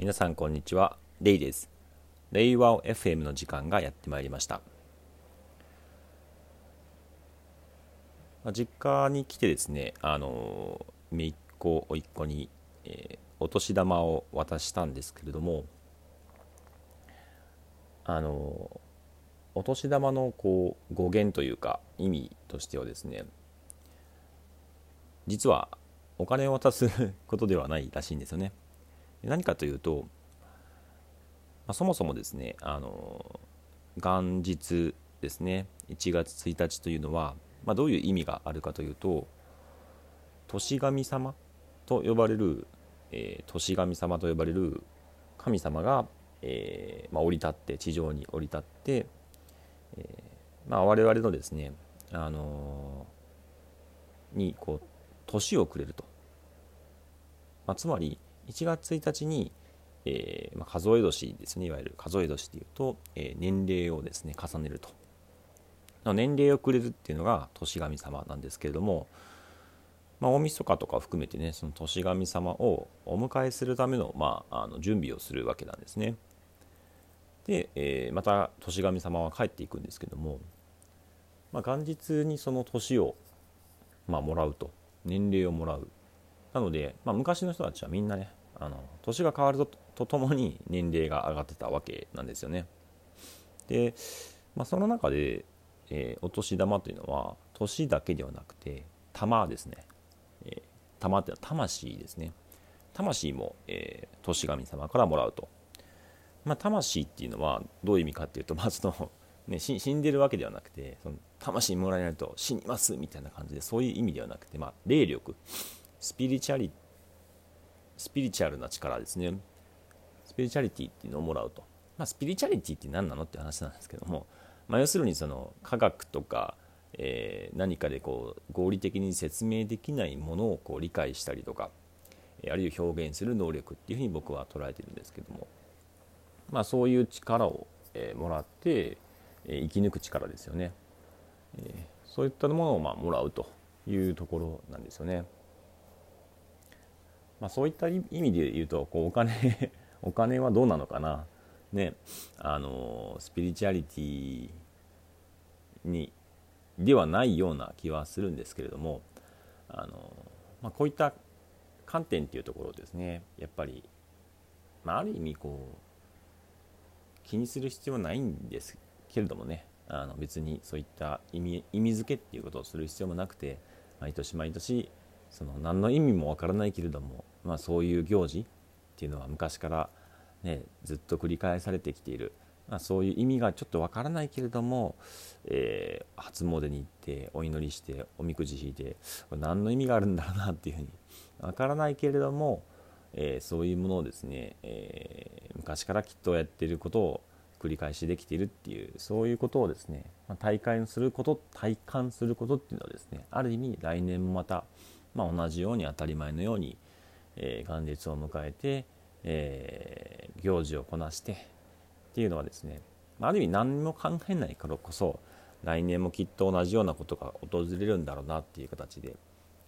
皆さんこんにちは。レイです。レイワオ FM の時間がやってまいりました。実家に来てですねあの姪っ子甥っ子に、えー、お年玉を渡したんですけれどもあのお年玉のこう語源というか意味としてはですね実はお金を渡すことではないらしいんですよね。何かというと、まあ、そもそもですねあの元日ですね1月1日というのは、まあ、どういう意味があるかというと年神様と呼ばれる、えー、年神様と呼ばれる神様が、えーまあ、降り立って地上に降り立って、えーまあ、我々のですね、あの、にこう年をくれると、まあ、つまり1月1日に、えー、まあ、数え年ですね。いわゆる数え年でいうと、えー、年齢をですね重ねると。年齢をくれるっていうのが年神様なんですけれども、まあ、大晦日とか含めてねその年神様をお迎えするための,、まあ、あの準備をするわけなんですね。で、えー、また年神様は帰っていくんですけども、まあ、元日にその年を、まあ、もらうと。年齢をもらう。なので、まあ、昔の人たちはみんなねあの年が変わるとともに年齢が上がってたわけなんですよね。で、まあ、その中で、えー、お年玉というのは年だけではなくて玉ですね、えー、玉っていうのは魂ですね。魂も、えー、年神様からもらうと、まあ、魂っていうのはどういう意味かっていうと、まあそのね、死んでるわけではなくてその魂もらえないと死にますみたいな感じでそういう意味ではなくて、まあ、霊力スピリチュアリスピリチュアルな力ですねスピリチュアリティっていうのをもらうと、まあ、スピリチュアリティって何なのって話なんですけども、まあ、要するにその科学とか、えー、何かでこう合理的に説明できないものをこう理解したりとかあるいは表現する能力っていうふうに僕は捉えてるんですけども、まあ、そういう力を、えー、もらって、えー、生き抜く力ですよね。えー、そういったものをまあもらうというところなんですよね。まあ、そういった意味で言うとこうお金 お金はどうなのかな、ね、あのスピリチュアリティにではないような気はするんですけれどもあの、まあ、こういった観点っていうところですね。やっぱり、まあ、ある意味こう気にする必要ないんですけれどもね。あの別にそういった意味意味付けっていうことをする必要もなくて毎年毎年その何の意味もわからないけれども、まあ、そういう行事っていうのは昔から、ね、ずっと繰り返されてきている、まあ、そういう意味がちょっとわからないけれども、えー、初詣に行ってお祈りしておみくじ引いてこれ何の意味があるんだろうなっていうふうにわからないけれども、えー、そういうものをですね、えー、昔からきっとやっていることを繰り返しできているっていうそういうことをですね、まあ、体感すること体感することっていうのはですねある意味来年もまた、まあ、同じように当たり前のように、え、元日を迎えて、え、行事をこなしてっていうのはですねある意味何も考えないからこそ来年もきっと同じようなことが訪れるんだろうなっていう形で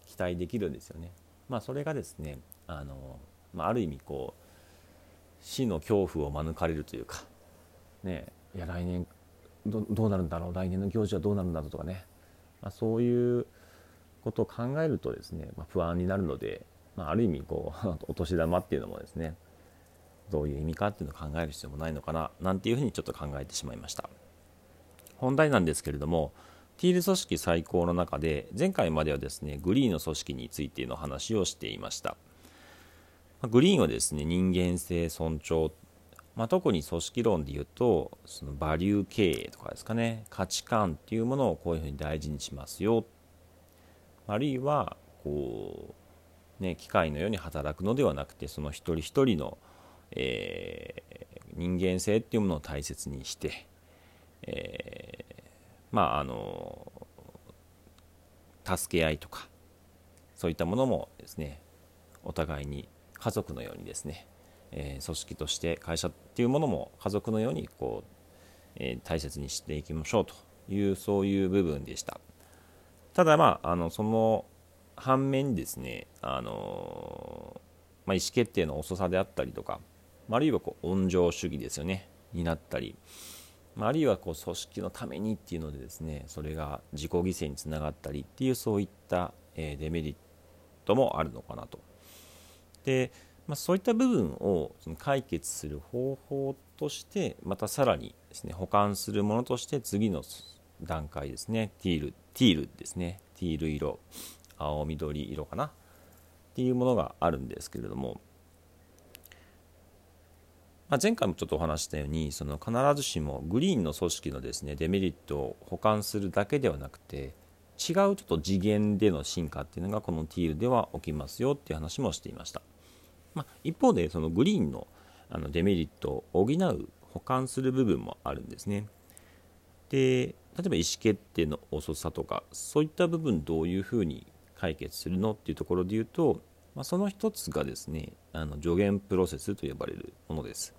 期待できるんですよね。まあ、それがですねあの、まあ、ある意味こう死の恐怖を免れるというかねいや来年どどうなるんだろう来年の行事はどうなるんだろうとかね、まあ、そういうことを考えるとですね、まあ、不安になるので、まあ、ある意味こう お年玉っていうのもですねどういう意味かっていうのを考える必要もないのかななんていうふうにちょっと考えてしまいました。本題なんですけれどもティール組織最高の中で前回まではですねグリーンの組織についての話をしていました。グリーンはですね人間性尊重まあ、特に組織論で言うとそのバリュー経営とかですかね価値観っていうものをこういうふうに大事にしますよ。あるいはこう、ね、機械のように働くのではなくてその一人一人の、えー、人間性っていうものを大切にして、えー、まああの助け合いとかそういったものもですねお互いに家族のようにですねえー、組織として会社っていうものも家族のようにこう、えー、大切にしていきましょうというそういう部分でした。ただまああのその反面ですねあの、まあ、意思決定の遅さであったりとか、あるいはこう温情主義ですよねになったり、まあ、あるいはこう組織のためにっていうのでですねそれが自己犠牲につながったりっていうそういった、えデメリットもあるのかなと。で、まあ、そういった部分をその解決する方法としてまたさらにですね保管するものとして次の段階ですねティールティールですねティール色青緑色かな？っていうものがあるんですけれども、まあ、前回もちょっとお話したようにその必ずしもグリーンの組織のですねデメリットを補完するだけではなくて違うちょっと次元での進化っていうのがこのティールでは起きますよっていう話もしていました、まあ、一方でそのグリーンのあのデメリットを補う補完する部分もあるんですね。で例えば意思決定の遅さとかそういった部分どういうふうに解決するのっていうところで言うと、まあ、その一つがですねあの助言プロセスと呼ばれるものです、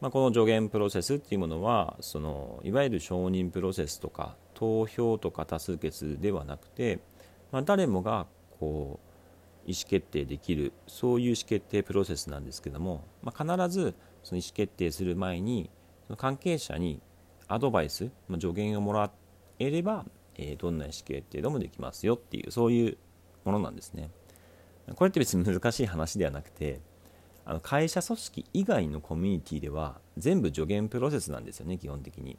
まあ、この助言プロセスっていうものはそのいわゆる承認プロセスとか投票とか多数決ではなくて、まあ、誰もがこう意思決定できるそういう意思決定プロセスなんですけども、まあ、必ずその意思決定する前にその関係者にアドバイス、まあ、助言をもらえれば、え、どんな意思決定でもできますよっていうそういうものなんですね。これって別に難しい話ではなくてあの会社組織以外のコミュニティでは全部助言プロセスなんですよね基本的に。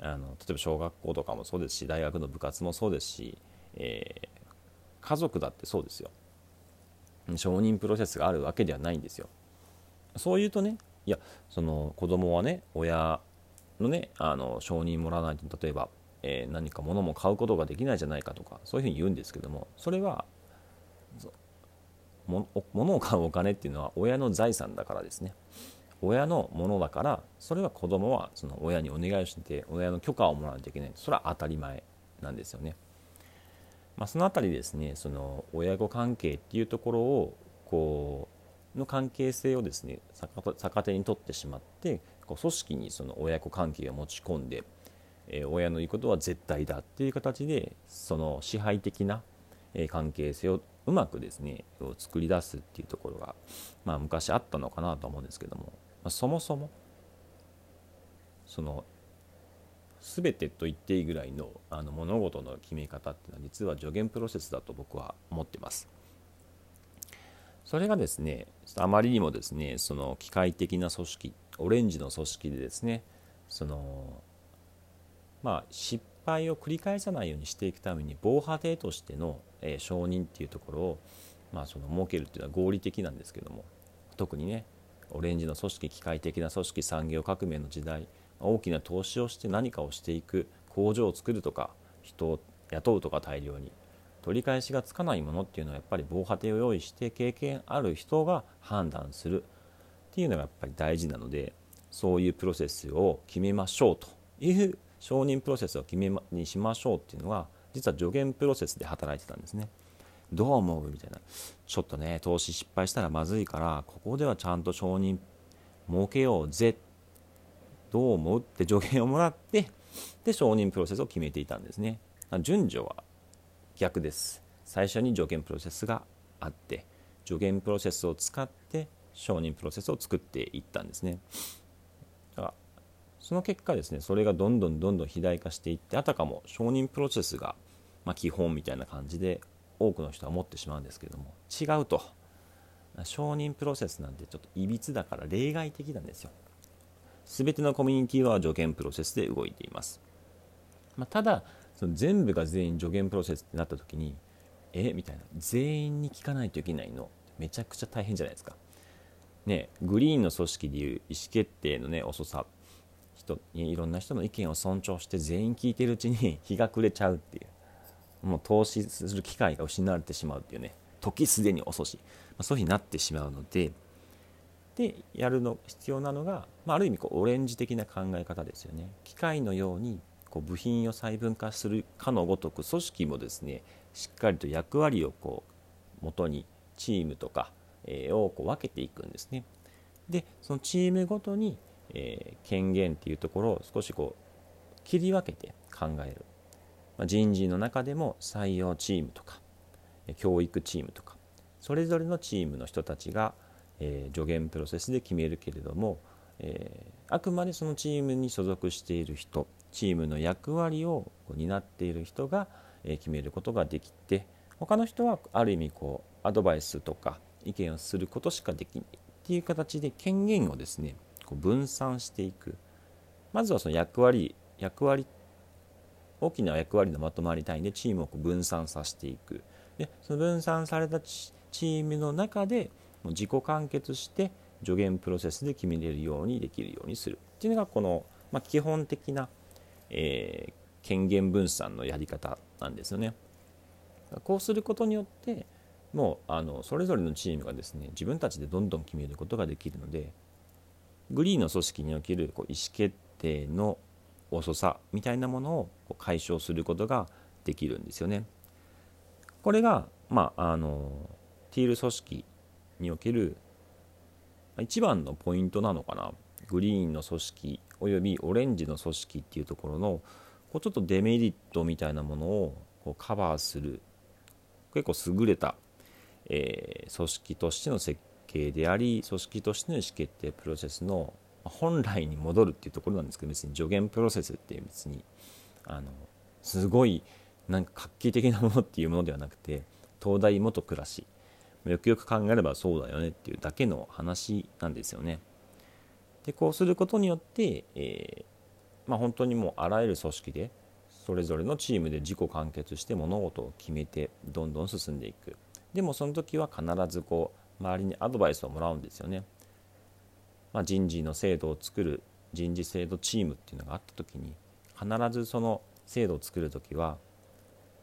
あの例えば小学校とかもそうですし大学の部活もそうですし、えー、家族だってそうですよ。承認プロセスがあるわけではないんですよ。そう言うとねいやその子供はね親のねあの承認もらわないと例えば、えー、何か物も買うことができないじゃないかとかそういうふうに言うんですけどもそれは物を買うお金っていうのは親の財産だからですね親のものだからそれは子供はその親にお願いをして親の許可をもらわないといけないそれは当たり前なんですよね。まあ、その辺りですねその親子関係っていうところをこうの関係性をですね逆手に取ってしまってこう組織にその親子関係を持ち込んで、えー、親の言うことは絶対だっていう形でその支配的な、え関係性をうまくですね作り出すっていうところが、まあ、昔あったのかなと思うんですけども、まあ、そもそもその全てと言っていいぐらいのあの物事の決め方っていうのは実は助言プロセスだと僕は思ってます。それがですねあまりにもですねその機械的な組織オレンジの組織でですねそのまあ失敗を繰り返さないようにしていくために防波堤としての、えー、承認っていうところを、まあ、その設けるっていうのは合理的なんですけども特にねオレンジの組織機械的な組織産業革命の時代大きな投資をして何かをしていく工場を作るとか人を雇うとか大量に取り返しがつかないものっていうのはやっぱり防波堤を用意して経験ある人が判断するっていうのがやっぱり大事なのでそういうプロセスを決めましょうという承認プロセスを決めにしましょうっていうのは実は助言プロセスで働いてたんですね。どう思う？みたいな。ちょっとね投資失敗したらまずいからここではちゃんと承認設けようぜ。どう思う？って助言をもらってで承認プロセスを決めていたんですね。順序は逆です。最初に助言プロセスがあって助言プロセスを使って承認プロセスを作っていったんですね。その結果ですねそれがどんどんどんどん肥大化していってあたかも承認プロセスが、まあ、基本みたいな感じで多くの人は思ってしまうんですけども違うと。承認プロセスなんてちょっといびつだから例外的なんですよ。全てのコミュニティは助言プロセスで動いています、まあ、ただその全部が全員助言プロセスってなった時にえみたいな。全員に聞かないといけないの。めちゃくちゃ大変じゃないですか。ねグリーンの組織でいう意思決定のね遅さ。人いろんな人の意見を尊重して全員聞いてるうちに日が暮れちゃうっていう。もう投資する機会が失われてしまうっていうね。時すでに遅し、まあ、そういうふうになってしまうので。でやるの必要なのが、まあ、ある意味こうオレンジ的な考え方ですよね。機械のようにこう部品を細分化するかのごとく組織もですねしっかりと役割をこう元にチームとか、えをこう分けていくんですね。でそのチームごとに、えー、権限っていうところを少しこう切り分けて考える、まあ、人事の中でも採用チームとか教育チームとかそれぞれのチームの人たちが、えー、助言プロセスで決めるけれども、えー、あくまでそのチームに所属している人チームの役割を担っている人が、え決めることができて他の人はある意味こうアドバイスとか意見をすることしかできないっていう形で権限をですねこう分散していく。まずはその役割役割大きな役割のまとまり単位でチームをこう分散させていく。でその分散されたチームの中で自己完結して助言プロセスで決めれるようにできるようにする。っていうのがこの、まあ、基本的な、えー、権限分散のやり方なんですよね。こうすることによってもうあのそれぞれのチームがですね自分たちでどんどん決めることができるのでグリーンの組織におけるこう意思決定の遅さみたいなものを解消することができるんですよね。これが、まあ、あのティール組織における一番のポイントなのかなグリーンの組織およびオレンジの組織っていうところのこうちょっとデメリットみたいなものをこうカバーする結構優れた、えー、組織としての設計であり組織としての意思決定プロセスの本来に戻るっていうところなんですけど別に助言プロセスって別にあのすごいなんか画期的なものっていうものではなくて東大元暮らしよくよく考えればそうだよねっていうだけの話なんですよね。でこうすることによって、えー、まあ、本当にもうあらゆる組織でそれぞれのチームで自己完結して物事を決めてどんどん進んでいくでもその時は必ずこう周りにアドバイスをもらうんですよね、まあ、人事の制度を作る人事制度チームっていうのがあった時に必ずその制度を作る時は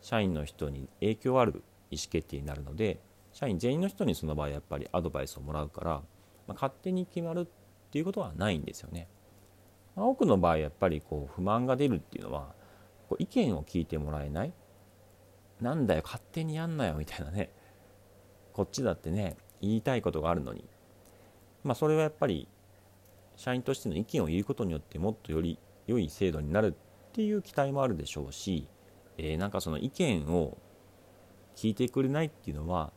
社員の人に影響ある意思決定になるので社員全員の人にその場合やっぱりアドバイスをもらうから、まあ、勝手に決まるっていうことはないんですよね。まあ、多くの場合やっぱりこう不満が出るっていうのはこう意見を聞いてもらえない。なんだよ勝手にやんなよみたいなね。こっちだってね言いたいことがあるのにまあそれはやっぱり社員としての意見を言うことによってもっとより良い制度になるっていう期待もあるでしょうし、えー、なんかその意見を聞いてくれないっていうのは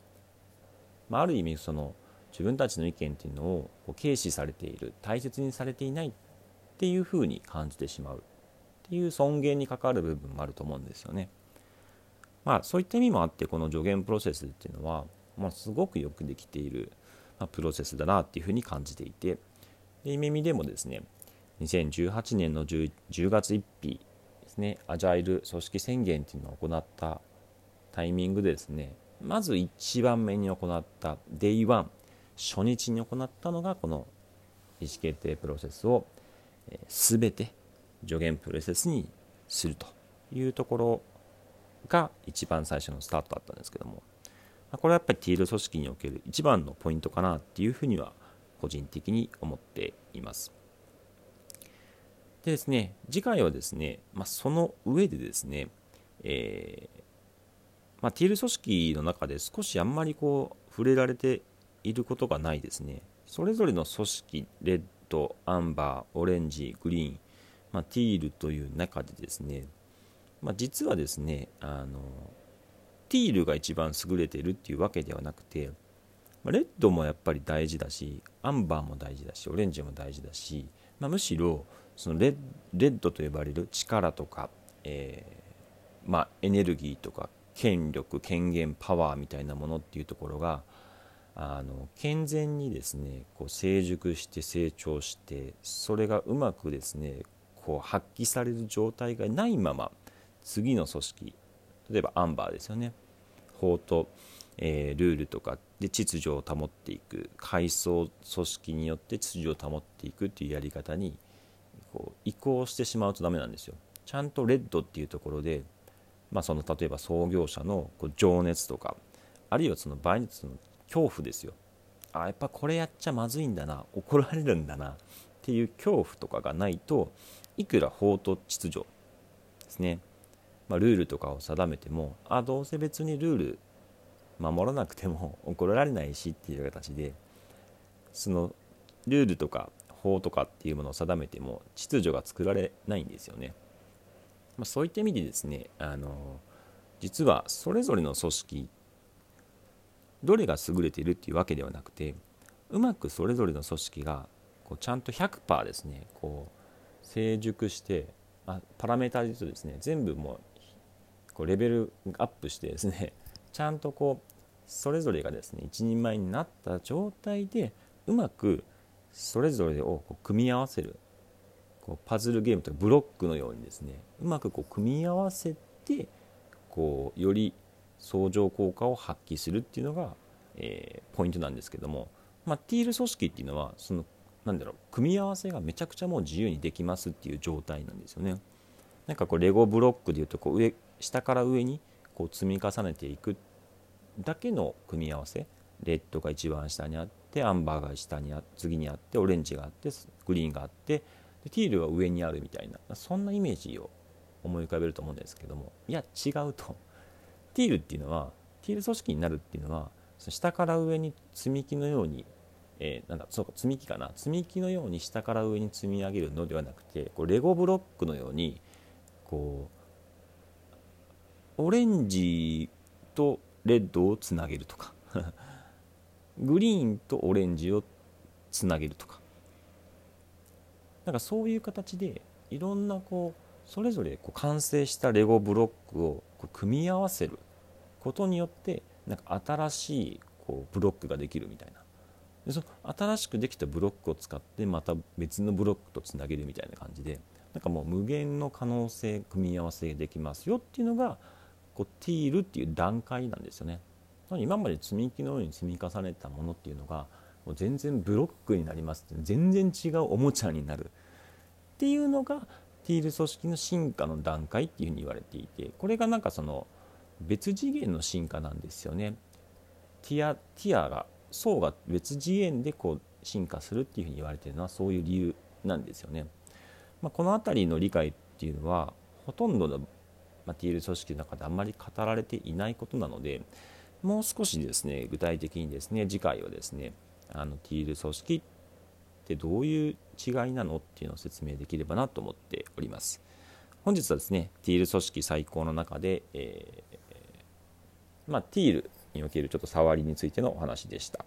まあ、ある意味その自分たちの意見っていうのを軽視されている大切にされていないっていうふうに感じてしまうっていう尊厳に関わる部分もあると思うんですよね。まあそういった意味もあってこの助言プロセスっていうのは、まあ、すごくよくできている、まプロセスだなっていうふうに感じていてで意味でもですね2018年の 10, 10月1日ですねアジャイル組織宣言っていうのを行ったタイミングでですねまず1番目に行った Day1 初日に行ったのがこの意思決定プロセスを全て助言プロセスにするというところが一番最初のスタートだったんですけどもこれはやっぱりティール組織における一番のポイントかなっていうふうには個人的に思っています。でですね、次回はですね、まあ、その上でですね、えー、まあ、ティール組織の中で少しあんまりこう触れられていることがないですね。それぞれの組織、レッド、アンバー、オレンジ、グリーン、まあ、ティールという中でですね、まあ、実はですねあの、ティールが一番優れてるっていうわけではなくて、ま、レッドもやっぱり大事だし、アンバーも大事だし、オレンジも大事だし、まあ、むしろそのレッレッドと呼ばれる力とか、えーまあ、エネルギーとか権力権限パワーみたいなものっていうところがあの健全にですねこう成熟して成長してそれがうまくですねこう発揮される状態がないまま次の組織例えばアンバーですよね。法と、えー、ルールとかで秩序を保っていく階層組織によって秩序を保っていくっていうやり方にこう移行してしまうとダメなんですよ。ちゃんとレッドっていうところでまあ、その例えば創業者のこう情熱とかあるいはその場合にその恐怖ですよ。あやっぱこれやっちゃまずいんだな怒られるんだなっていう恐怖とかがないといくら法と秩序ですね、まあ、ルールとかを定めてもあどうせ別にルール守らなくても 怒られないしっていう形でそのルールとか法とかっていうものを定めても秩序が作られないんですよね。まあ、そういった意味でですねあの実はそれぞれの組織どれが優れているっていうわけではなくてうまくそれぞれの組織がこうちゃんと100%ですねこう成熟してあパラメータで言うとですね全部もうこうレベルアップしてですね ちゃんとこうそれぞれがですね一人前になった状態でうまくそれぞれをこう組み合わせるこうパズルゲームとかブロックのようにですねうまくこう組み合わせてこうより相乗効果を発揮するっていうのが、えー、ポイントなんですけども、まあ、ティール組織っていうのはそのなんだろう組み合わせがめちゃくちゃもう自由にできますっていう状態なんですよね。なんかこうレゴブロックでいうとこう上下から上にこう積み重ねていくだけの組み合わせ。レッドが一番下にあってアンバーが下にあ次にあってオレンジがあってグリーンがあってでティールは上にあるみたいな。そんなイメージを思い浮かべると思うんですけども。いや違うと。ティールっていうのはティール組織になるっていうのは下から上に積み木のように、えー、なんだそうか積み木かな。積み木のように下から上に積み上げるのではなくてこうレゴブロックのようにこうオレンジとレッドをつなげるとか。グリーンとオレンジをつなげるとか。なんかそういう形でいろんなこうそれぞれこう完成したレゴブロックをこう組み合わせることによってなんか新しいこうブロックができるみたいな。でその新しくできたブロックを使ってまた別のブロックとつなげるみたいな感じでなんかもう無限の可能性組み合わせできますよっていうのがこうティールっていう段階なんですよね。今まで積み木のように積み重ねたものっていうのがもう全然ブロックになります全然違うおもちゃになるっていうのがティール組織の進化の段階っていうふうに言われていてこれがなんかその別次元の進化なんですよね。ティアティアが層が別次元でこう進化するっていうふうに言われているのはそういう理由なんですよね。まあ、この辺りの理解っていうのはほとんどの、まあ、ティール組織の中であんまり語られていないことなのでもう少しですね具体的にですね次回はですねあのティール組織ってどういう違いなのっていうのを説明できればなと思っております。本日はですねティール組織最高の中で、えー、まあ、ティールにおけるちょっと触りについてのお話でした。